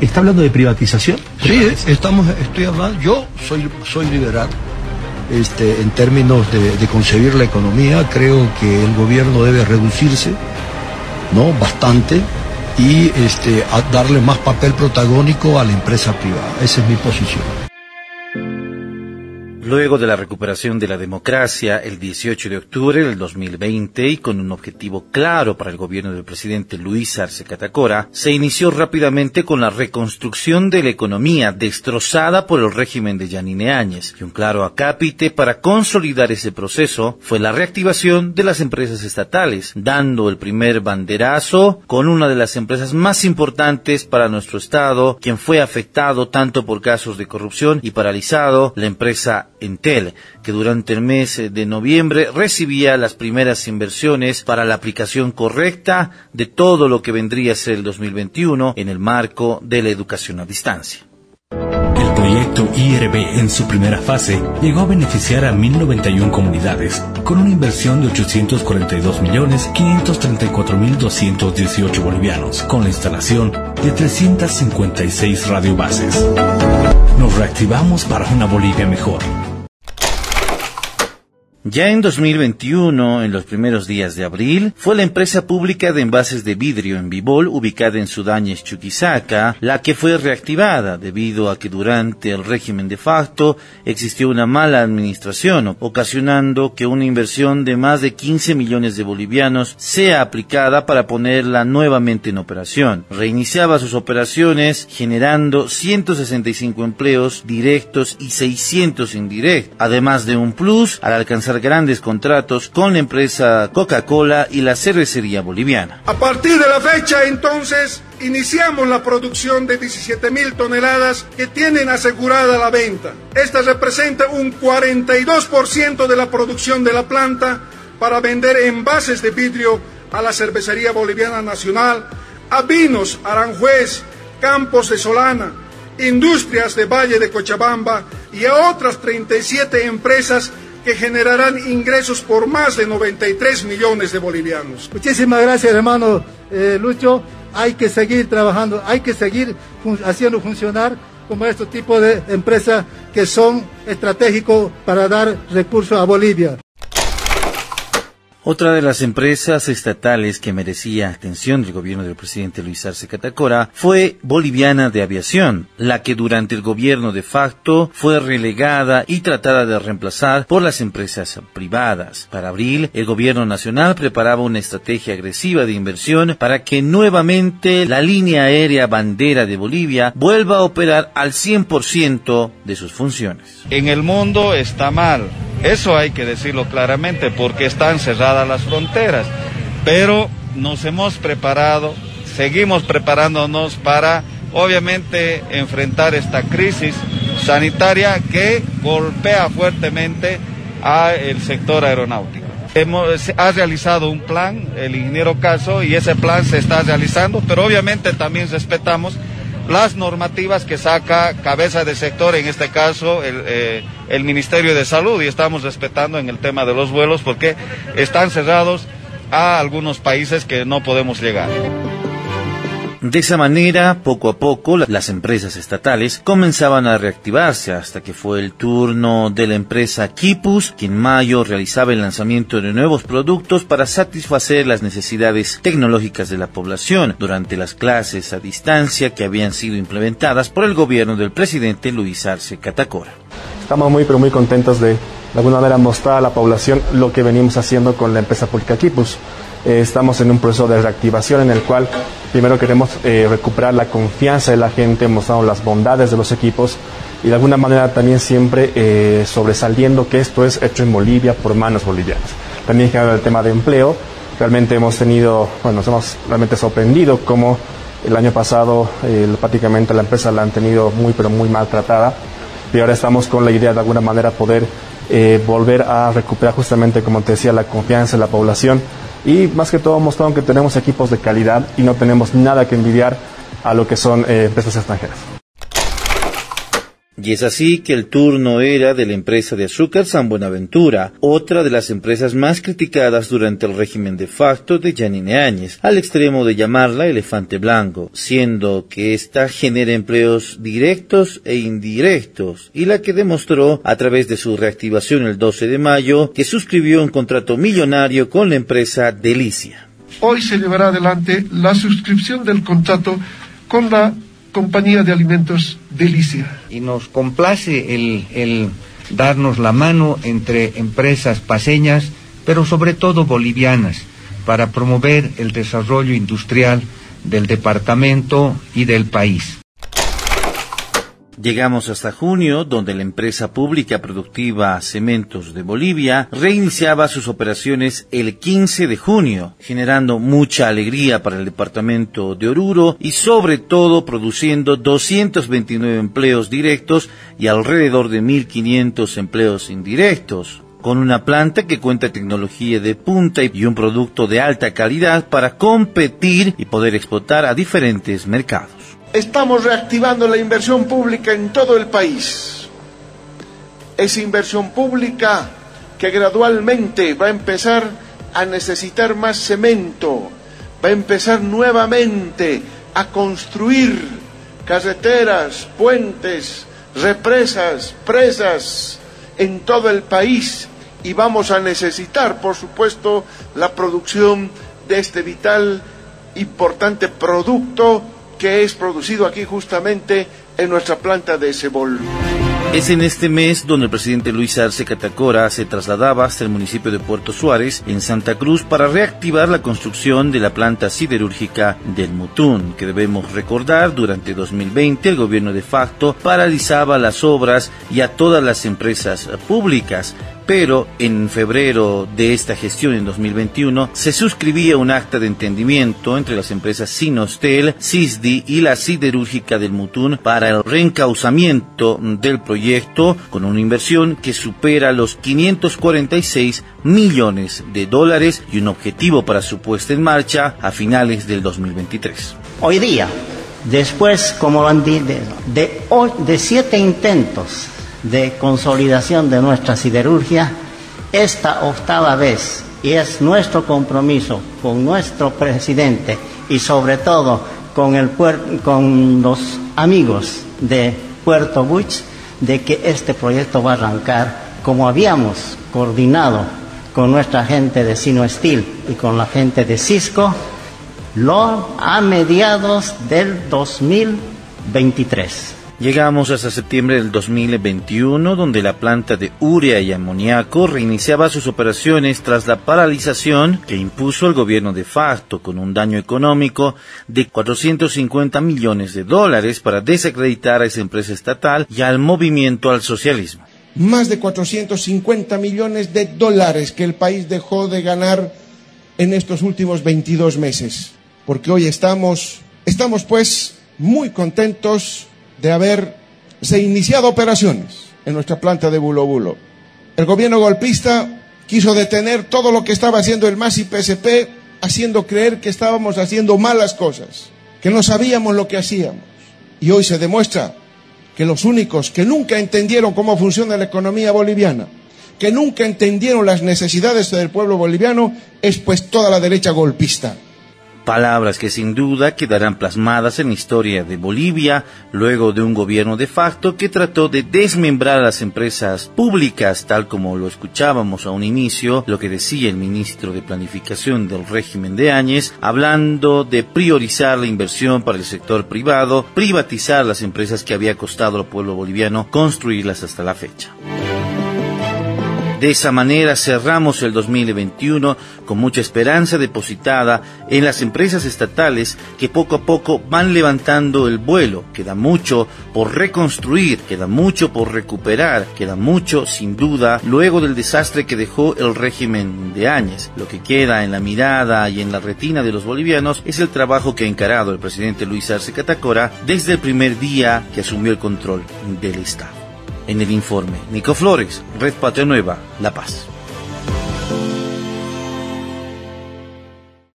¿Está hablando de privatización? Sí, estamos, estoy hablando, yo soy, soy liberal. Este, en términos de, concebir la economía, creo que el gobierno debe reducirse, ¿no? Bastante, y este, darle más papel protagónico a la empresa privada. Esa es mi posición. Luego de la recuperación de la democracia el 18 de octubre del 2020 y con un objetivo claro para el gobierno del presidente Luis Arce Catacora, se inició rápidamente con la reconstrucción de la economía destrozada por el régimen de Yanine Áñez. Y un claro acápite para consolidar ese proceso fue la reactivación de las empresas estatales, dando el primer banderazo con una de las empresas más importantes para nuestro estado, quien fue afectado tanto por casos de corrupción y paralizado, la empresa Entel, que durante el mes de noviembre recibía las primeras inversiones para la aplicación correcta de todo lo que vendría a ser el 2021 en el marco de la educación a distancia. El proyecto IRB en su primera fase llegó a beneficiar a 1.091 comunidades con una inversión de 842.534.218 bolivianos con la instalación de 356 radiobases. Nos reactivamos para una Bolivia mejor. Ya en 2021, en los primeros días de abril, fue la empresa pública de envases de vidrio en Bibol, ubicada en Sudáñez, Chuquisaca, la que fue reactivada debido a que durante el régimen de facto existió una mala administración, ocasionando que una inversión de más de 15 millones de bolivianos sea aplicada para ponerla nuevamente en operación. Reiniciaba sus operaciones generando 165 empleos directos y 600 indirectos, además de un plus al alcanzar grandes contratos con la empresa Coca-Cola y la cervecería boliviana. A partir de la fecha, entonces, iniciamos la producción de 17 mil toneladas que tienen asegurada la venta. Esta representa un 42% de la producción de la planta para vender envases de vidrio a la cervecería boliviana nacional, a vinos Aranjuez, Campos de Solana, Industrias de Valle de Cochabamba y a otras 37 empresas que generarán ingresos por más de 93 millones de bolivianos. Muchísimas gracias, hermano eh, Lucho. Hay que seguir trabajando, hay que seguir haciendo funcionar como este tipo de empresas que son estratégicos para dar recursos a Bolivia. Otra de las empresas estatales que merecía atención del gobierno del presidente Luis Arce Catacora fue Boliviana de Aviación, la que durante el gobierno de facto fue relegada y tratada de reemplazar por las empresas privadas. Para abril, el gobierno nacional preparaba una estrategia agresiva de inversión para que nuevamente la línea aérea bandera de Bolivia vuelva a operar al 100% de sus funciones. En el mundo está mal eso hay que decirlo claramente porque están cerradas las fronteras. Pero nos hemos preparado, seguimos preparándonos para obviamente enfrentar esta crisis sanitaria que golpea fuertemente al sector aeronáutico. Hemos, ha realizado un plan, el ingeniero Caso, y ese plan se está realizando, pero obviamente también respetamos las normativas que saca cabeza de sector, en este caso el, eh, el Ministerio de Salud, y estamos respetando en el tema de los vuelos porque están cerrados a algunos países que no podemos llegar. De esa manera, poco a poco, las empresas estatales comenzaban a reactivarse hasta que fue el turno de la empresa Kipus, que en mayo realizaba el lanzamiento de nuevos productos para satisfacer las necesidades tecnológicas de la población durante las clases a distancia que habían sido implementadas por el gobierno del presidente Luis Arce Catacora. Estamos muy pero muy contentos de de alguna manera mostrar a la población lo que venimos haciendo con la empresa pública Kipus. Eh, estamos en un proceso de reactivación en el cual primero queremos eh, recuperar la confianza de la gente, mostrando las bondades de los equipos y de alguna manera también siempre eh, sobresaliendo que esto es hecho en Bolivia por manos bolivianas. También el tema de empleo, realmente hemos tenido, bueno, nos hemos realmente sorprendido cómo el año pasado prácticamente la empresa la han tenido muy pero muy maltratada. Y ahora estamos con la idea de alguna manera poder volver a recuperar justamente, como te decía, la confianza de la población y más que todo mostrando que tenemos equipos de calidad y no tenemos nada que envidiar a lo que son eh, empresas extranjeras. Y es así que el turno era de la empresa de azúcar San Buenaventura, otra de las empresas más criticadas durante el régimen de facto de Janine Áñez, al extremo de llamarla elefante blanco, siendo que ésta genera empleos directos e indirectos, y la que demostró a través de su reactivación el 12 de mayo que suscribió un contrato millonario con la empresa Delicia. Hoy se llevará adelante la suscripción del contrato con la compañía de alimentos Delicia. Y nos complace el, el darnos la mano entre empresas paseñas, pero sobre todo bolivianas, para promover el desarrollo industrial del departamento y del país. Llegamos hasta junio, donde la empresa pública productiva Cementos de Bolivia reiniciaba sus operaciones el 15 de junio, generando mucha alegría para el departamento de Oruro y sobre todo produciendo 229 empleos directos y alrededor de 1.500 empleos indirectos con una planta que cuenta tecnología de punta y un producto de alta calidad para competir y poder explotar a diferentes mercados estamos reactivando la inversión pública en todo el país. Esa inversión pública que gradualmente va a empezar a necesitar más cemento, va a empezar nuevamente a construir carreteras, puentes, represas, presas en todo el país y vamos a necesitar, por supuesto, la producción de este vital, importante producto que es producido aquí justamente en nuestra planta de Cebol. Es en este mes donde el presidente Luis Arce Catacora se trasladaba hasta el municipio de Puerto Suárez, en Santa Cruz, para reactivar la construcción de la planta siderúrgica del Mutún, que debemos recordar, durante 2020 el gobierno de facto paralizaba las obras y a todas las empresas públicas pero en febrero de esta gestión en 2021 se suscribía un acta de entendimiento entre las empresas Sinostel, Cisdi y la siderúrgica del Mutún para el reencauzamiento del proyecto con una inversión que supera los 546 millones de dólares y un objetivo para su puesta en marcha a finales del 2023. Hoy día, después, como lo han dicho, de, de siete intentos de consolidación de nuestra siderurgia, esta octava vez, y es nuestro compromiso con nuestro presidente y sobre todo con, el con los amigos de Puerto Buch, de que este proyecto va a arrancar como habíamos coordinado con nuestra gente de Sino Steel y con la gente de Cisco, lo a mediados del 2023. Llegamos hasta septiembre del 2021, donde la planta de urea y amoníaco reiniciaba sus operaciones tras la paralización que impuso el gobierno de facto, con un daño económico de 450 millones de dólares para desacreditar a esa empresa estatal y al movimiento al socialismo. Más de 450 millones de dólares que el país dejó de ganar en estos últimos 22 meses. Porque hoy estamos, estamos pues muy contentos de haberse iniciado operaciones en nuestra planta de Bulo Bulo. El gobierno golpista quiso detener todo lo que estaba haciendo el MAS y PSP, haciendo creer que estábamos haciendo malas cosas, que no sabíamos lo que hacíamos. Y hoy se demuestra que los únicos que nunca entendieron cómo funciona la economía boliviana, que nunca entendieron las necesidades del pueblo boliviano, es pues toda la derecha golpista. Palabras que sin duda quedarán plasmadas en la historia de Bolivia luego de un gobierno de facto que trató de desmembrar a las empresas públicas, tal como lo escuchábamos a un inicio, lo que decía el ministro de Planificación del régimen de Áñez, hablando de priorizar la inversión para el sector privado, privatizar las empresas que había costado al pueblo boliviano construirlas hasta la fecha. De esa manera cerramos el 2021 con mucha esperanza depositada en las empresas estatales que poco a poco van levantando el vuelo. Queda mucho por reconstruir, queda mucho por recuperar, queda mucho sin duda luego del desastre que dejó el régimen de Áñez. Lo que queda en la mirada y en la retina de los bolivianos es el trabajo que ha encarado el presidente Luis Arce Catacora desde el primer día que asumió el control del Estado. En el informe, Nico Flores, Red Patria Nueva, La Paz.